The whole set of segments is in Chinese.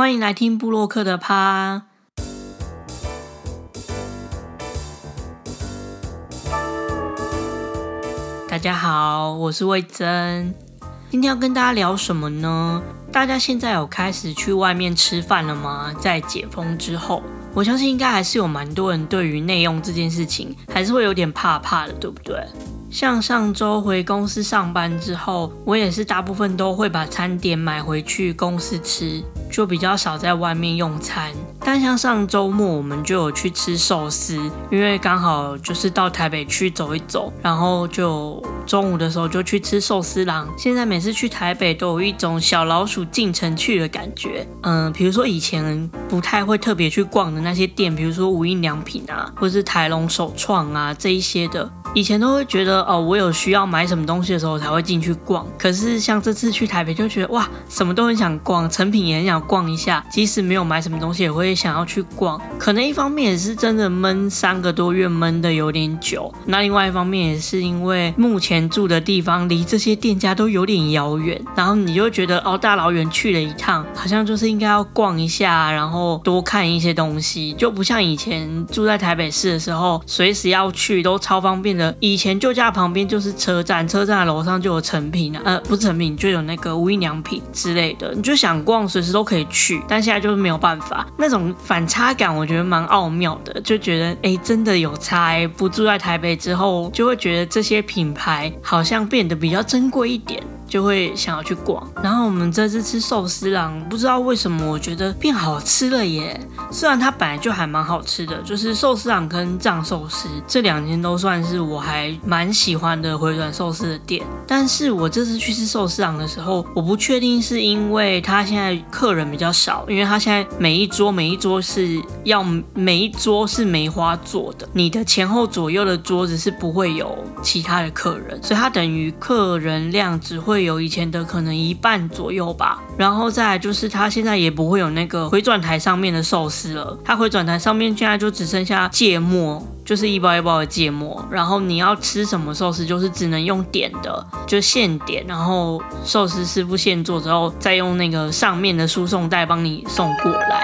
欢迎来听布洛克的趴。大家好，我是魏珍。今天要跟大家聊什么呢？大家现在有开始去外面吃饭了吗？在解封之后，我相信应该还是有蛮多人对于内用这件事情还是会有点怕怕的，对不对？像上周回公司上班之后，我也是大部分都会把餐点买回去公司吃，就比较少在外面用餐。但像上周末我们就有去吃寿司，因为刚好就是到台北去走一走，然后就中午的时候就去吃寿司郎。现在每次去台北都有一种小老鼠进城去的感觉。嗯，比如说以前不太会特别去逛的那些店，比如说无印良品啊，或是台龙首创啊这一些的。以前都会觉得哦，我有需要买什么东西的时候才会进去逛。可是像这次去台北，就觉得哇，什么都很想逛，成品也很想逛一下。即使没有买什么东西，也会想要去逛。可能一方面也是真的闷三个多月，闷的有点久。那另外一方面也是因为目前住的地方离这些店家都有点遥远，然后你就觉得哦，大老远去了一趟，好像就是应该要逛一下，然后多看一些东西，就不像以前住在台北市的时候，随时要去都超方便。以前旧家旁边就是车站，车站楼上就有成品啊，呃，不是成品，就有那个无印良品之类的，你就想逛，随时都可以去。但现在就是没有办法，那种反差感，我觉得蛮奥妙的，就觉得哎，真的有差。不住在台北之后，就会觉得这些品牌好像变得比较珍贵一点。就会想要去逛，然后我们这次吃寿司郎，不知道为什么我觉得变好吃了耶。虽然它本来就还蛮好吃的，就是寿司郎跟藏寿司这两间都算是我还蛮喜欢的回转寿司的店。但是我这次去吃寿司郎的时候，我不确定是因为他现在客人比较少，因为他现在每一桌每一桌是要每一桌是梅花做的，你的前后左右的桌子是不会有其他的客人，所以它等于客人量只会。有以前的可能一半左右吧，然后再来就是它现在也不会有那个回转台上面的寿司了，它回转台上面现在就只剩下芥末，就是一包一包的芥末，然后你要吃什么寿司就是只能用点的，就现点，然后寿司师傅现做之后再用那个上面的输送带帮你送过来。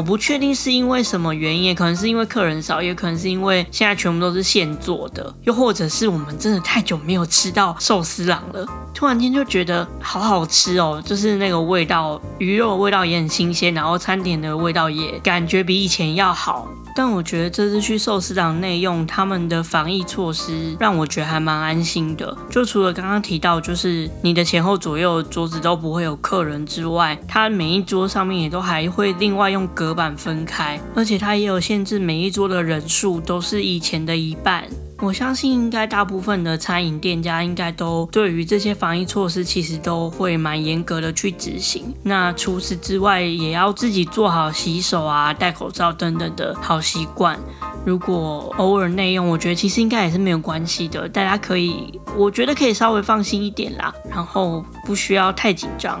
我不确定是因为什么原因，也可能是因为客人少，也可能是因为现在全部都是现做的，又或者是我们真的太久没有吃到寿司郎了，突然间就觉得好好吃哦，就是那个味道，鱼肉味道也很新鲜，然后餐点的味道也感觉比以前要好。但我觉得这次去寿司郎内用，他们的防疫措施让我觉得还蛮安心的。就除了刚刚提到，就是你的前后左右桌子都不会有客人之外，它每一桌上面也都还会另外用隔板分开，而且它也有限制，每一桌的人数都是以前的一半。我相信应该大部分的餐饮店家应该都对于这些防疫措施其实都会蛮严格的去执行。那除此之外，也要自己做好洗手啊、戴口罩等等的好习惯。如果偶尔内用，我觉得其实应该也是没有关系的，大家可以，我觉得可以稍微放心一点啦，然后不需要太紧张。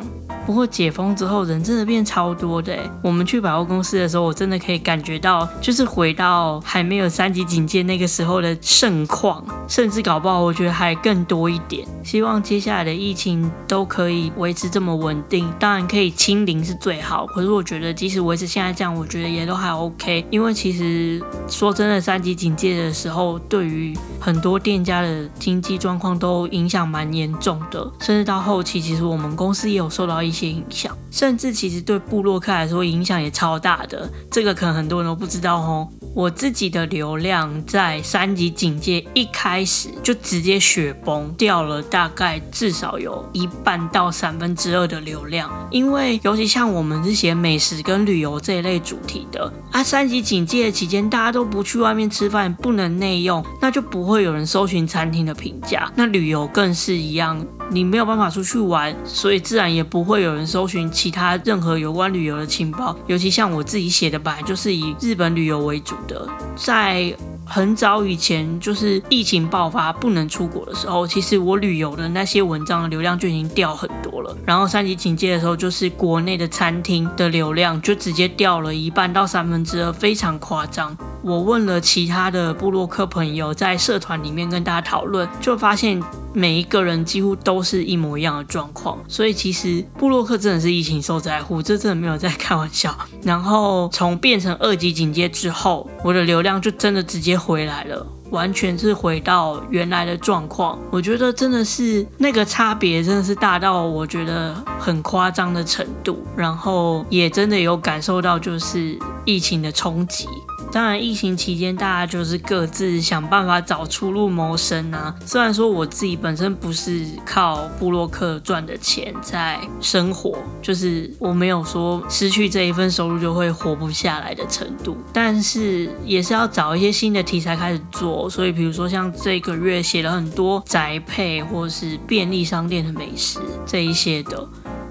不过解封之后，人真的变超多的。我们去百货公司的时候，我真的可以感觉到，就是回到还没有三级警戒那个时候的盛况，甚至搞不好我觉得还更多一点。希望接下来的疫情都可以维持这么稳定，当然可以清零是最好。可是我觉得即使维持现在这样，我觉得也都还 OK。因为其实说真的，三级警戒的时候，对于很多店家的经济状况都影响蛮严重的，甚至到后期，其实我们公司也有受到一些。些影响，甚至其实对布洛克来说影响也超大的，这个可能很多人都不知道哦。我自己的流量在三级警戒一开始就直接雪崩掉了，大概至少有一半到三分之二的流量，因为尤其像我们是写美食跟旅游这一类主题的啊，三级警戒期间大家都不去外面吃饭，不能内用，那就不会有人搜寻餐厅的评价，那旅游更是一样。你没有办法出去玩，所以自然也不会有人搜寻其他任何有关旅游的情报。尤其像我自己写的，本来就是以日本旅游为主的。在很早以前，就是疫情爆发不能出国的时候，其实我旅游的那些文章的流量就已经掉很多了。然后三级警戒的时候，就是国内的餐厅的流量就直接掉了一半到三分之二，非常夸张。我问了其他的布洛克朋友，在社团里面跟大家讨论，就发现每一个人几乎都是一模一样的状况。所以其实布洛克真的是疫情受灾户，这真的没有在开玩笑。然后从变成二级警戒之后，我的流量就真的直接回来了。完全是回到原来的状况，我觉得真的是那个差别真的是大到我觉得很夸张的程度，然后也真的有感受到就是疫情的冲击。当然，疫情期间大家就是各自想办法找出路谋生啊。虽然说我自己本身不是靠布洛克赚的钱在生活，就是我没有说失去这一份收入就会活不下来的程度，但是也是要找一些新的题材开始做。所以，比如说像这个月写了很多宅配或是便利商店的美食这一些的。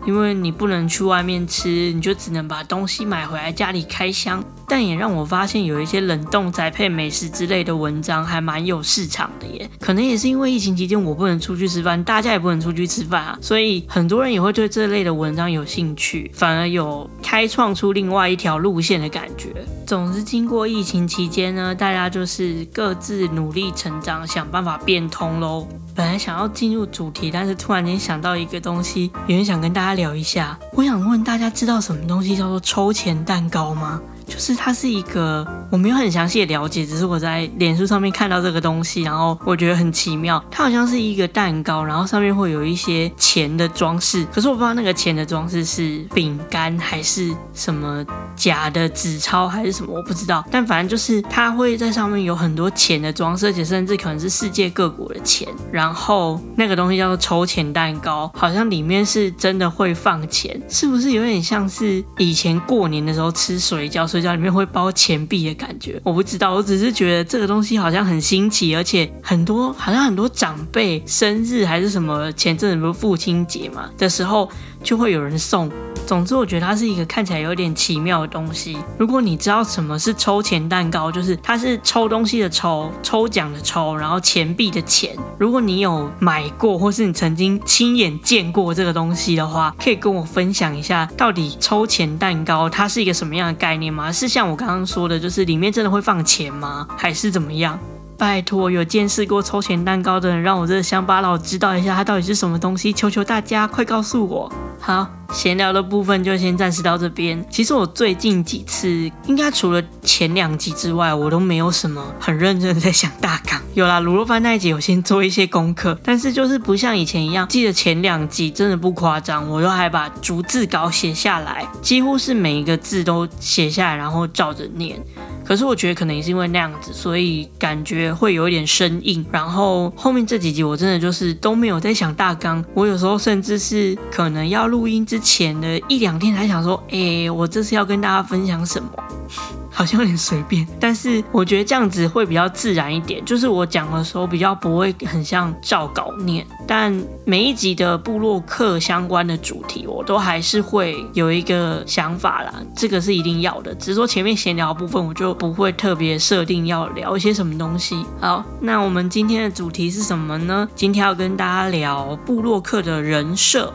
因为你不能去外面吃，你就只能把东西买回来家里开箱。但也让我发现有一些冷冻宅配美食之类的文章还蛮有市场的耶。可能也是因为疫情期间我不能出去吃饭，大家也不能出去吃饭啊，所以很多人也会对这类的文章有兴趣，反而有开创出另外一条路线的感觉。总之，经过疫情期间呢，大家就是各自努力成长，想办法变通喽。本来想要进入主题，但是突然间想到一个东西，有人想跟大家聊一下。我想问大家，知道什么东西叫做抽钱蛋糕吗？就是它是一个，我没有很详细的了解，只是我在脸书上面看到这个东西，然后我觉得很奇妙。它好像是一个蛋糕，然后上面会有一些钱的装饰，可是我不知道那个钱的装饰是饼干还是什么假的纸钞还是什么，我不知道。但反正就是它会在上面有很多钱的装饰，而且甚至可能是世界各国的钱。然后那个东西叫做抽钱蛋糕，好像里面是真的会放钱，是不是有点像是以前过年的时候吃水饺？水饺里面会包钱币的感觉，我不知道，我只是觉得这个东西好像很新奇，而且很多好像很多长辈生日还是什么，前阵子不是父亲节嘛的时候，就会有人送。总之，我觉得它是一个看起来有点奇妙的东西。如果你知道什么是抽钱蛋糕，就是它是抽东西的抽，抽奖的抽，然后钱币的钱。如果你有买过，或是你曾经亲眼见过这个东西的话，可以跟我分享一下，到底抽钱蛋糕它是一个什么样的概念吗？是像我刚刚说的，就是里面真的会放钱吗？还是怎么样？拜托，有见识过抽钱蛋糕的人，让我这个乡巴佬知道一下，它到底是什么东西？求求大家，快告诉我！好，闲聊的部分就先暂时到这边。其实我最近几次，应该除了前两集之外，我都没有什么很认真的在想大纲。有啦，卤肉饭那一集有先做一些功课，但是就是不像以前一样，记得前两集真的不夸张，我都还把逐字稿写下来，几乎是每一个字都写下来，然后照着念。可是我觉得可能也是因为那样子，所以感觉会有一点生硬。然后后面这几集我真的就是都没有在想大纲，我有时候甚至是可能要录音之前的一两天才想说，哎，我这次要跟大家分享什么。好像有点随便，但是我觉得这样子会比较自然一点。就是我讲的时候比较不会很像照稿念，但每一集的部落客相关的主题，我都还是会有一个想法啦。这个是一定要的，只是说前面闲聊部分我就不会特别设定要聊一些什么东西。好，那我们今天的主题是什么呢？今天要跟大家聊部落客的人设。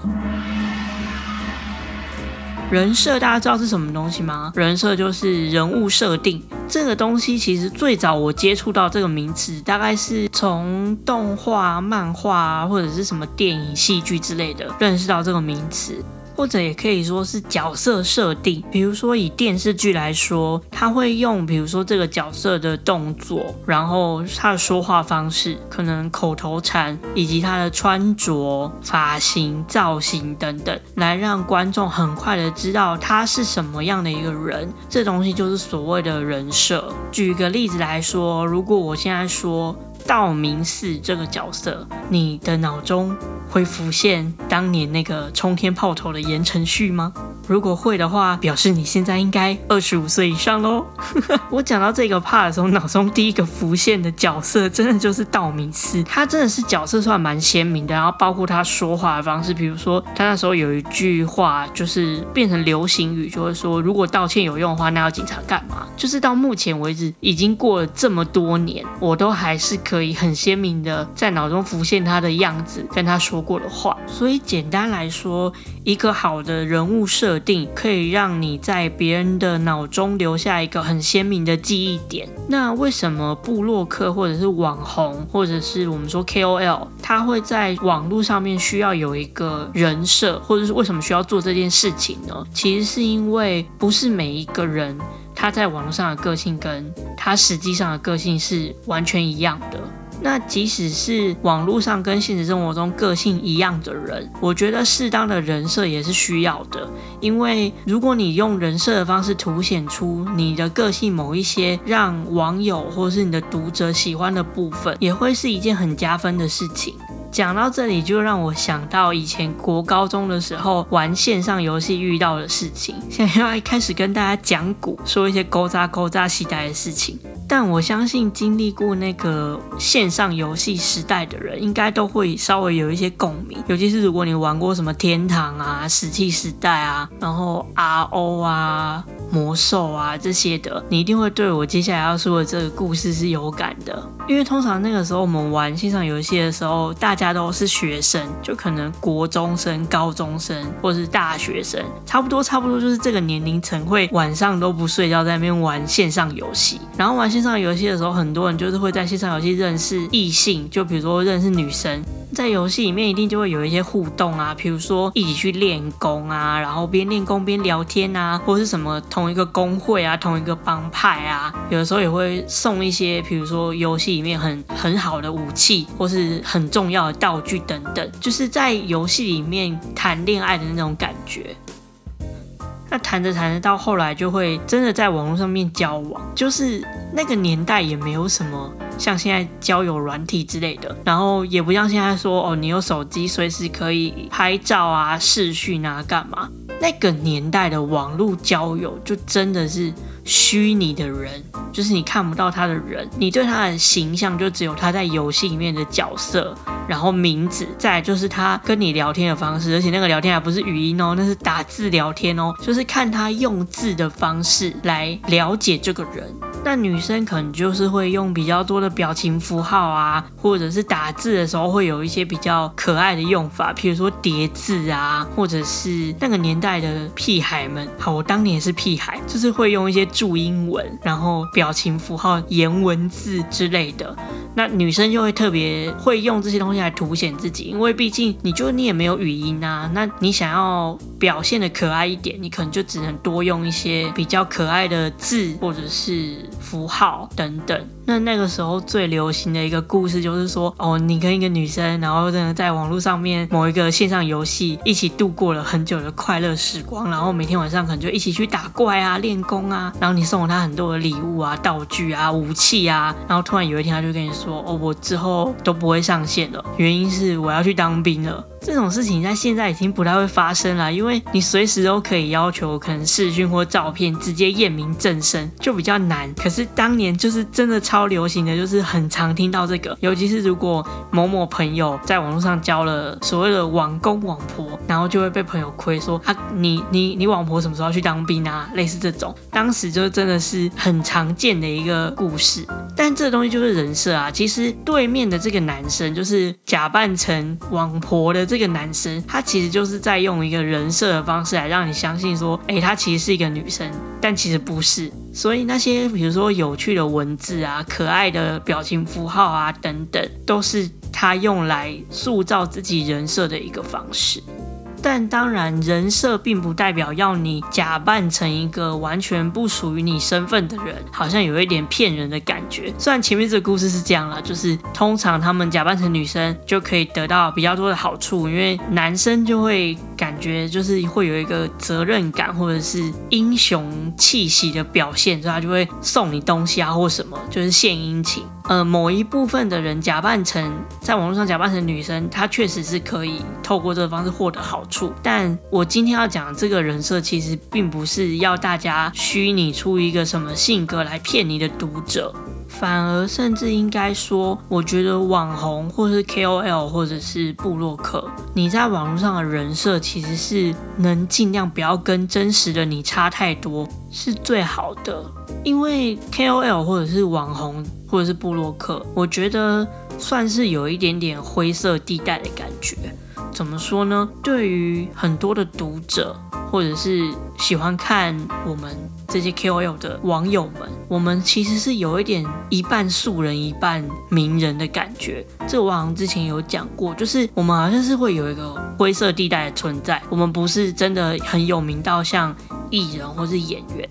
人设大家知道是什么东西吗？人设就是人物设定这个东西。其实最早我接触到这个名词，大概是从动画、漫画或者是什么电影、戏剧之类的认识到这个名词。或者也可以说是角色设定，比如说以电视剧来说，他会用比如说这个角色的动作，然后他的说话方式，可能口头禅，以及他的穿着、发型、造型等等，来让观众很快的知道他是什么样的一个人。这东西就是所谓的人设。举个例子来说，如果我现在说。道明寺这个角色，你的脑中会浮现当年那个冲天炮头的言承旭吗？如果会的话，表示你现在应该二十五岁以上喽。我讲到这个 part 的时候，脑中第一个浮现的角色，真的就是道明寺。他真的是角色算蛮鲜明的，然后包括他说话的方式，比如说他那时候有一句话，就是变成流行语，就会说如果道歉有用的话，那要警察干嘛？就是到目前为止，已经过了这么多年，我都还是可可以很鲜明的在脑中浮现他的样子，跟他说过的话。所以简单来说，一个好的人物。设定，可以让你在别人的脑中留下一个很鲜明的记忆点。那为什么布洛克或者是网红，或者是我们说 KOL，他会在网络上面需要有一个人设，或者是为什么需要做这件事情呢？其实是因为不是每一个人他在网络上的个性跟他实际上的个性是完全一样的。那即使是网络上跟现实生活中个性一样的人，我觉得适当的人设也是需要的。因为如果你用人设的方式凸显出你的个性某一些让网友或是你的读者喜欢的部分，也会是一件很加分的事情。讲到这里，就让我想到以前国高中的时候玩线上游戏遇到的事情。现在要开始跟大家讲古，说一些勾扎勾扎期待的事情。但我相信经历过那个线上游戏时代的人，应该都会稍微有一些共鸣。尤其是如果你玩过什么天堂啊、石器时代啊，然后 RO 啊、魔兽啊这些的，你一定会对我接下来要说的这个故事是有感的。因为通常那个时候我们玩线上游戏的时候，大家都是学生，就可能国中生、高中生或是大学生，差不多差不多就是这个年龄层会晚上都不睡觉在那边玩线上游戏，然后玩。线上游戏的时候，很多人就是会在线上游戏认识异性，就比如说认识女生，在游戏里面一定就会有一些互动啊，比如说一起去练功啊，然后边练功边聊天啊，或是什么同一个工会啊，同一个帮派啊，有的时候也会送一些，比如说游戏里面很很好的武器，或是很重要的道具等等，就是在游戏里面谈恋爱的那种感觉。那谈着谈着，到后来就会真的在网络上面交往，就是那个年代也没有什么像现在交友软体之类的，然后也不像现在说哦，你有手机随时可以拍照啊、视讯啊，干嘛？那个年代的网络交友就真的是。虚拟的人就是你看不到他的人，你对他的形象就只有他在游戏里面的角色，然后名字，再就是他跟你聊天的方式，而且那个聊天还不是语音哦，那是打字聊天哦，就是看他用字的方式来了解这个人。那女生可能就是会用比较多的表情符号啊，或者是打字的时候会有一些比较可爱的用法，譬如说叠字啊，或者是那个年代的屁孩们，好，我当年也是屁孩，就是会用一些注音文，然后表情符号、颜文字之类的。那女生就会特别会用这些东西来凸显自己，因为毕竟你就你也没有语音啊，那你想要表现的可爱一点，你可能就只能多用一些比较可爱的字或者是符号等等。那那个时候最流行的一个故事就是说，哦，你跟一个女生，然后真的在网络上面某一个线上游戏一起度过了很久的快乐时光，然后每天晚上可能就一起去打怪啊、练功啊，然后你送了她很多的礼物啊、道具啊、武器啊，然后突然有一天她就跟你说，哦，我之后都不会上线了，原因是我要去当兵了。这种事情在现在已经不太会发生了，因为你随时都可以要求可能视讯或照片直接验明正身，就比较难。可是当年就是真的超流行的，就是很常听到这个，尤其是如果某某朋友在网络上交了所谓的网公网婆，然后就会被朋友亏说啊，你你你网婆什么时候去当兵啊？类似这种，当时就真的是很常见的一个故事。但这东西就是人设啊，其实对面的这个男生就是假扮成网婆的。这个男生，他其实就是在用一个人设的方式来让你相信说，哎，他其实是一个女生，但其实不是。所以那些比如说有趣的文字啊、可爱的表情符号啊等等，都是他用来塑造自己人设的一个方式。但当然，人设并不代表要你假扮成一个完全不属于你身份的人，好像有一点骗人的感觉。虽然前面这个故事是这样了，就是通常他们假扮成女生就可以得到比较多的好处，因为男生就会感觉就是会有一个责任感或者是英雄气息的表现，所以他就会送你东西啊或什么，就是献殷勤。呃，某一部分的人假扮成在网络上假扮成女生，她确实是可以透过这个方式获得好处。但我今天要讲这个人设，其实并不是要大家虚拟出一个什么性格来骗你的读者，反而甚至应该说，我觉得网红或是 KOL 或者是布洛克，你在网络上的人设其实是能尽量不要跟真实的你差太多，是最好的。因为 KOL 或者是网红。或者是布洛克，我觉得算是有一点点灰色地带的感觉。怎么说呢？对于很多的读者，或者是喜欢看我们这些 KOL 的网友们，我们其实是有一点一半素人一半名人的感觉。这我好像之前有讲过，就是我们好像是会有一个灰色地带的存在，我们不是真的很有名到像艺人或是演员。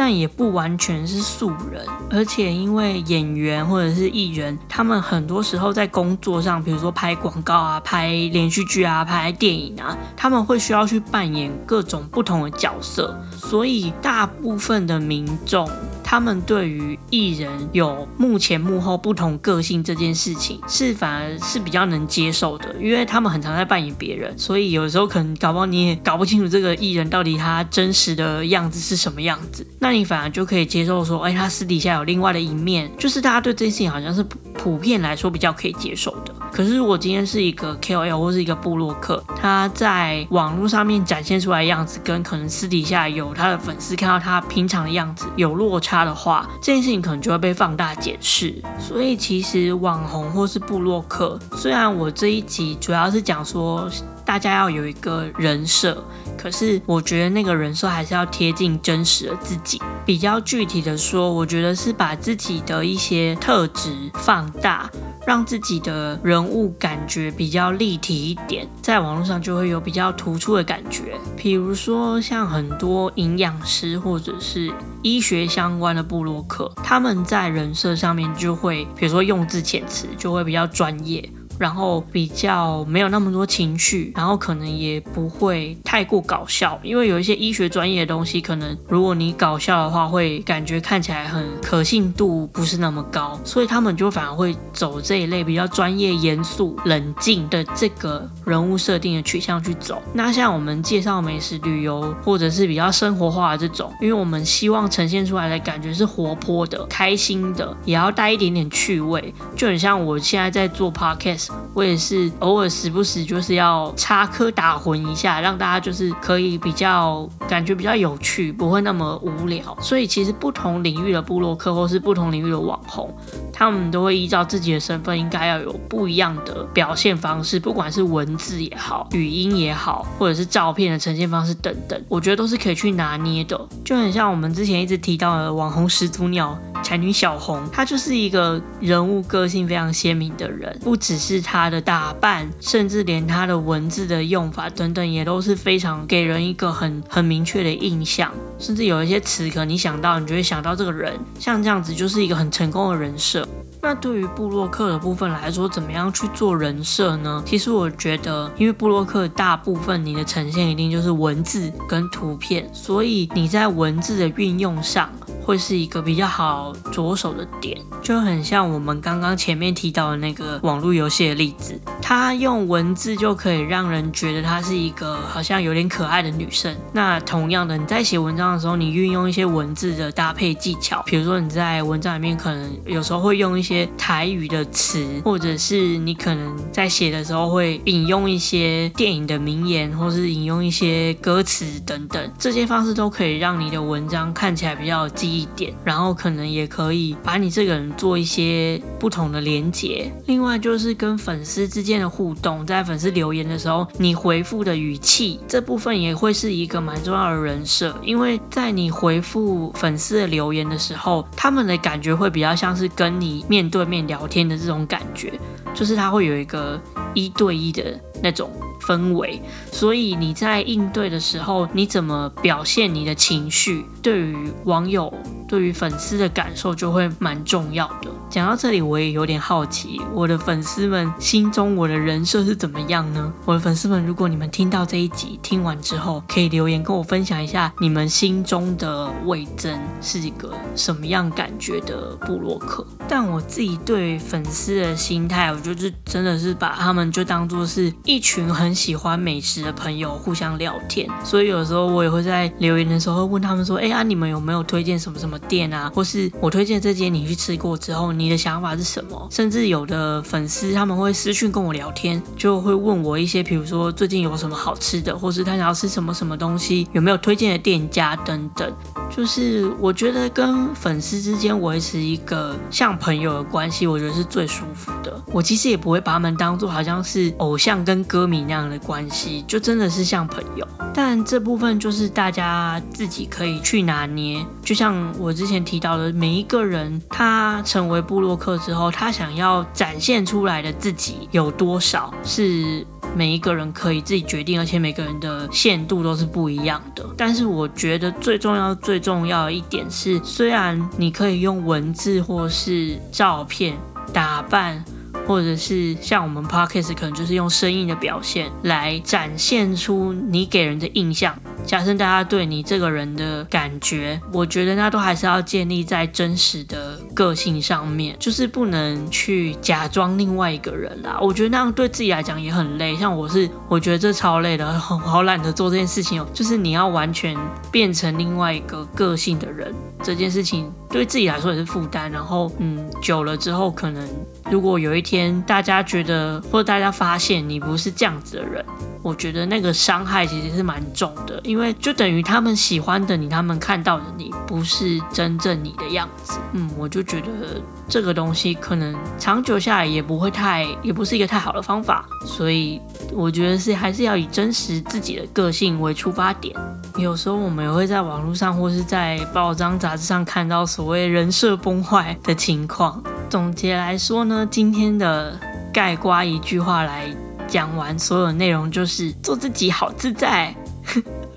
但也不完全是素人，而且因为演员或者是艺人，他们很多时候在工作上，比如说拍广告啊、拍连续剧啊、拍电影啊，他们会需要去扮演各种不同的角色，所以大部分的民众。他们对于艺人有幕前幕后不同个性这件事情，是反而是比较能接受的，因为他们很常在扮演别人，所以有时候可能搞不好你也搞不清楚这个艺人到底他真实的样子是什么样子，那你反而就可以接受说，哎，他私底下有另外的一面，就是大家对这件事情好像是普遍来说比较可以接受的。可是如果今天是一个 KOL 或是一个部落客，他在网络上面展现出来的样子，跟可能私底下有他的粉丝看到他平常的样子有落差的话，这件事情可能就会被放大解释。所以其实网红或是部落客，虽然我这一集主要是讲说大家要有一个人设，可是我觉得那个人设还是要贴近真实的自己。比较具体的说，我觉得是把自己的一些特质放大。让自己的人物感觉比较立体一点，在网络上就会有比较突出的感觉。比如说，像很多营养师或者是医学相关的部落客，他们在人设上面就会，比如说用字遣词就会比较专业。然后比较没有那么多情绪，然后可能也不会太过搞笑，因为有一些医学专业的东西，可能如果你搞笑的话，会感觉看起来很可信度不是那么高，所以他们就反而会走这一类比较专业、严肃、冷静的这个人物设定的取向去走。那像我们介绍美食旅游，或者是比较生活化的这种，因为我们希望呈现出来的感觉是活泼的、开心的，也要带一点点趣味，就很像我现在在做 podcast。我也是偶尔时不时就是要插科打诨一下，让大家就是可以比较感觉比较有趣，不会那么无聊。所以其实不同领域的部落客或是不同领域的网红，他们都会依照自己的身份，应该要有不一样的表现方式，不管是文字也好，语音也好，或者是照片的呈现方式等等，我觉得都是可以去拿捏的。就很像我们之前一直提到的网红始祖鸟。才女小红，她就是一个人物个性非常鲜明的人，不只是他的打扮，甚至连他的文字的用法等等，也都是非常给人一个很很明确的印象。甚至有一些词，可能你想到，你就会想到这个人，像这样子，就是一个很成功的人设。那对于布洛克的部分来说，怎么样去做人设呢？其实我觉得，因为布洛克大部分你的呈现一定就是文字跟图片，所以你在文字的运用上。会是一个比较好着手的点，就很像我们刚刚前面提到的那个网络游戏的例子，它用文字就可以让人觉得她是一个好像有点可爱的女生。那同样的，你在写文章的时候，你运用一些文字的搭配技巧，比如说你在文章里面可能有时候会用一些台语的词，或者是你可能在写的时候会引用一些电影的名言，或是引用一些歌词等等，这些方式都可以让你的文章看起来比较有记忆。一点，然后可能也可以把你这个人做一些不同的连接。另外就是跟粉丝之间的互动，在粉丝留言的时候，你回复的语气这部分也会是一个蛮重要的人设。因为在你回复粉丝的留言的时候，他们的感觉会比较像是跟你面对面聊天的这种感觉，就是他会有一个一对一的那种。氛围，所以你在应对的时候，你怎么表现你的情绪，对于网友、对于粉丝的感受就会蛮重要的。讲到这里，我也有点好奇，我的粉丝们心中我的人设是怎么样呢？我的粉丝们，如果你们听到这一集听完之后，可以留言跟我分享一下，你们心中的魏征是一个什么样感觉的布洛克？但我自己对粉丝的心态，我就是真的是把他们就当做是一群很喜欢美食的朋友，互相聊天。所以有时候我也会在留言的时候问他们说：“哎呀，你们有没有推荐什么什么店啊？或是我推荐这间你去吃过之后，你的想法是什么？甚至有的粉丝他们会私讯跟我聊天，就会问我一些，比如说最近有什么好吃的，或是他想要吃什么什么东西，有没有推荐的店家等等。就是我觉得跟粉丝之间维持一个像朋友的关系，我觉得是最舒服的。我其实也不会把他们当做好像是偶像跟歌迷那样的关系，就真的是像朋友。但这部分就是大家自己可以去拿捏。就像我我之前提到的，每一个人他成为布洛克之后，他想要展现出来的自己有多少，是每一个人可以自己决定，而且每个人的限度都是不一样的。但是我觉得最重要、最重要的一点是，虽然你可以用文字或是照片打扮。或者是像我们 podcast 可能就是用声音的表现来展现出你给人的印象，加深大家对你这个人的感觉。我觉得那都还是要建立在真实的个性上面，就是不能去假装另外一个人啦。我觉得那样对自己来讲也很累。像我是，我觉得这超累的，好懒得做这件事情哦。就是你要完全变成另外一个个性的人，这件事情对自己来说也是负担。然后，嗯，久了之后可能。如果有一天大家觉得，或者大家发现你不是这样子的人，我觉得那个伤害其实是蛮重的，因为就等于他们喜欢的你，他们看到的你不是真正你的样子。嗯，我就觉得这个东西可能长久下来也不会太，也不是一个太好的方法。所以我觉得是还是要以真实自己的个性为出发点。有时候我们也会在网络上或是在报章杂志上看到所谓人设崩坏的情况。总结来说呢，今天的盖瓜一句话来讲完所有内容，就是做自己好自在，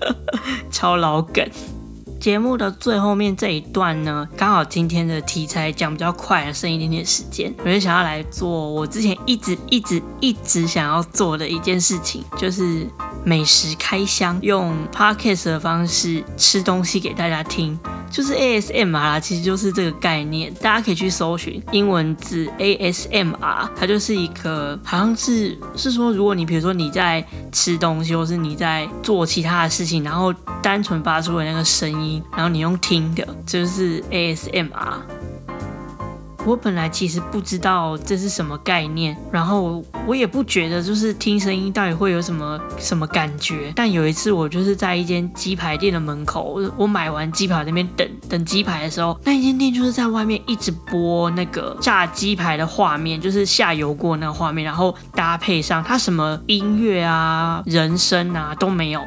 超老梗。节目的最后面这一段呢，刚好今天的题材讲比较快，剩一点点时间，我就想要来做我之前一直一直一直想要做的一件事情，就是美食开箱，用 podcast 的方式吃东西给大家听。就是 ASMR，啦其实就是这个概念，大家可以去搜寻英文字 ASMR，它就是一个好像是是说，如果你比如说你在吃东西，或是你在做其他的事情，然后单纯发出的那个声音，然后你用听的，就是 ASMR。我本来其实不知道这是什么概念，然后我也不觉得就是听声音到底会有什么什么感觉。但有一次我就是在一间鸡排店的门口，我买完鸡排那边等等鸡排的时候，那一间店就是在外面一直播那个炸鸡排的画面，就是下油锅那个画面，然后搭配上它什么音乐啊、人声啊都没有。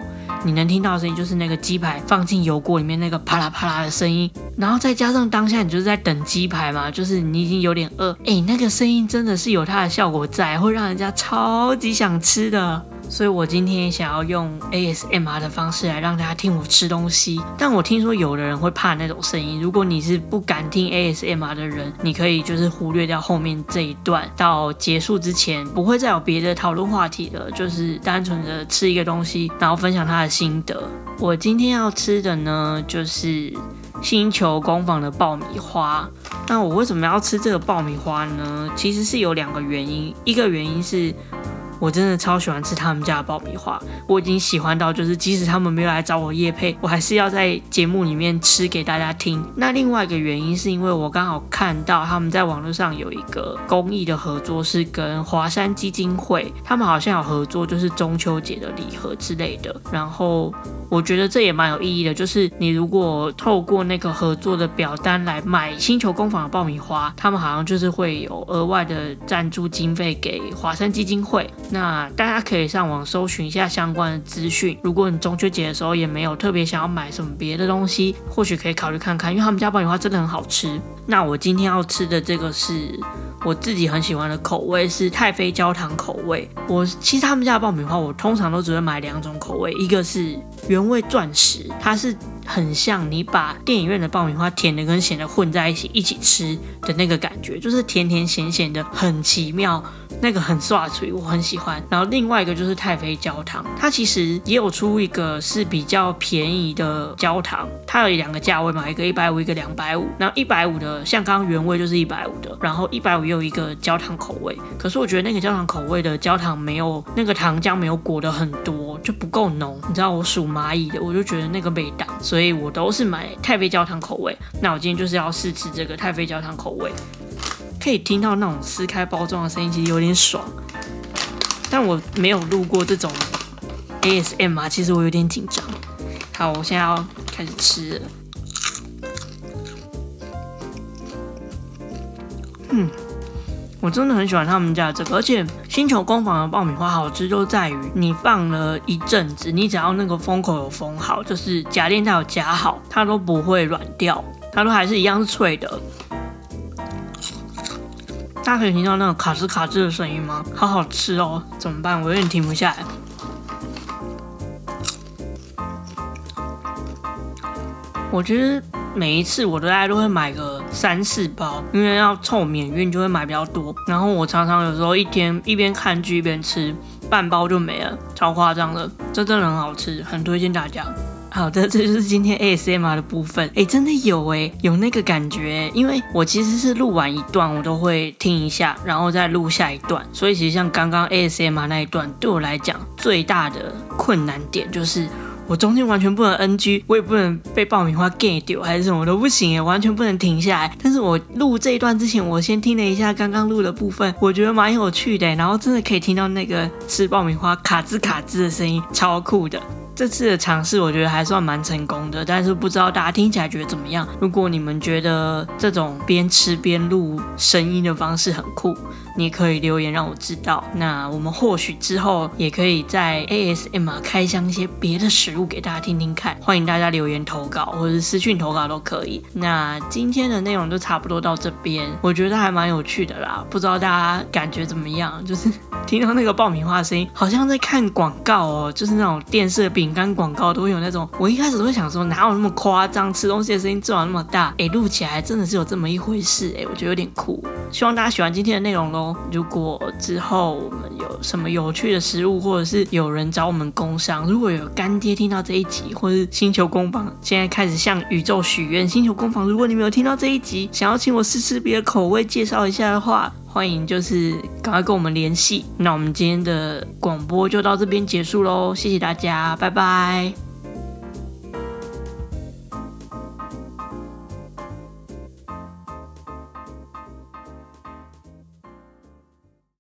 你能听到的声音就是那个鸡排放进油锅里面那个啪啦啪啦的声音，然后再加上当下你就是在等鸡排嘛，就是你已经有点饿，哎，那个声音真的是有它的效果在，会让人家超级想吃的。所以我今天想要用 ASMR 的方式来让大家听我吃东西，但我听说有的人会怕那种声音。如果你是不敢听 ASMR 的人，你可以就是忽略掉后面这一段，到结束之前不会再有别的讨论话题了，就是单纯的吃一个东西，然后分享他的心得。我今天要吃的呢，就是星球工坊的爆米花。那我为什么要吃这个爆米花呢？其实是有两个原因，一个原因是。我真的超喜欢吃他们家的爆米花，我已经喜欢到就是即使他们没有来找我夜配，我还是要在节目里面吃给大家听。那另外一个原因是因为我刚好看到他们在网络上有一个公益的合作，是跟华山基金会，他们好像有合作，就是中秋节的礼盒之类的。然后我觉得这也蛮有意义的，就是你如果透过那个合作的表单来买星球工坊的爆米花，他们好像就是会有额外的赞助经费给华山基金会。那大家可以上网搜寻一下相关的资讯。如果你中秋节的时候也没有特别想要买什么别的东西，或许可以考虑看看，因为他们家爆米花真的很好吃。那我今天要吃的这个是我自己很喜欢的口味，是太妃焦糖口味。我其实他们家的爆米花，我通常都只会买两种口味，一个是原味钻石，它是很像你把电影院的爆米花甜的跟咸的混在一起一起吃的那个感觉，就是甜甜咸咸的，很奇妙。那个很刷嘴，我很喜欢。然后另外一个就是太妃焦糖，它其实也有出一个是比较便宜的焦糖，它有两个价位嘛，一个一百五，一个两百五。然后一百五的像刚刚原味就是一百五的，然后一百五也有一个焦糖口味。可是我觉得那个焦糖口味的焦糖没有那个糖浆没有裹的很多，就不够浓。你知道我属蚂蚁的，我就觉得那个没淡，所以我都是买太妃焦糖口味。那我今天就是要试吃这个太妃焦糖口味。可以听到那种撕开包装的声音，其实有点爽。但我没有录过这种 ASM 啊，其实我有点紧张。好，我现在要开始吃了。嗯，我真的很喜欢他们家这个，而且星球工坊的爆米花好吃就在于你放了一阵子，你只要那个封口有封好，就是夹链它有夹好，它都不会软掉，它都还是一样脆的。大家可以听到那种卡吱卡吱的声音吗？好好吃哦！怎么办？我有点停不下来。我觉得每一次我都大概都会买个三四包，因为要凑免运就会买比较多。然后我常常有时候一天一边看剧一边吃，半包就没了，超夸张的。这真的很好吃，很推荐大家。好的，这就是今天 ASMR 的部分。哎，真的有哎，有那个感觉。因为我其实是录完一段，我都会听一下，然后再录下一段。所以其实像刚刚 ASMR 那一段，对我来讲最大的困难点就是我中间完全不能 NG，我也不能被爆米花 get 掉，还是什么都不行哎，完全不能停下来。但是我录这一段之前，我先听了一下刚刚录的部分，我觉得蛮有趣的，然后真的可以听到那个吃爆米花卡吱卡吱的声音，超酷的。这次的尝试我觉得还算蛮成功的，但是不知道大家听起来觉得怎么样？如果你们觉得这种边吃边录声音的方式很酷，你可以留言让我知道。那我们或许之后也可以在 ASM 开箱一些别的食物给大家听听看。欢迎大家留言投稿或者是私讯投稿都可以。那今天的内容就差不多到这边，我觉得还蛮有趣的啦，不知道大家感觉怎么样？就是 听到那个爆米花的声音，好像在看广告哦，就是那种电视饼。饼干广告都会有那种，我一开始都会想说哪有那么夸张，吃东西的声音做到那么大，哎，录起来真的是有这么一回事，哎，我觉得有点酷。希望大家喜欢今天的内容喽。如果之后我们有什么有趣的食物，或者是有人找我们工商，如果有干爹听到这一集，或是星球工坊现在开始向宇宙许愿，星球工坊，如果你没有听到这一集，想要请我试试别的口味介绍一下的话。欢迎，就是赶快跟我们联系。那我们今天的广播就到这边结束喽，谢谢大家，拜拜。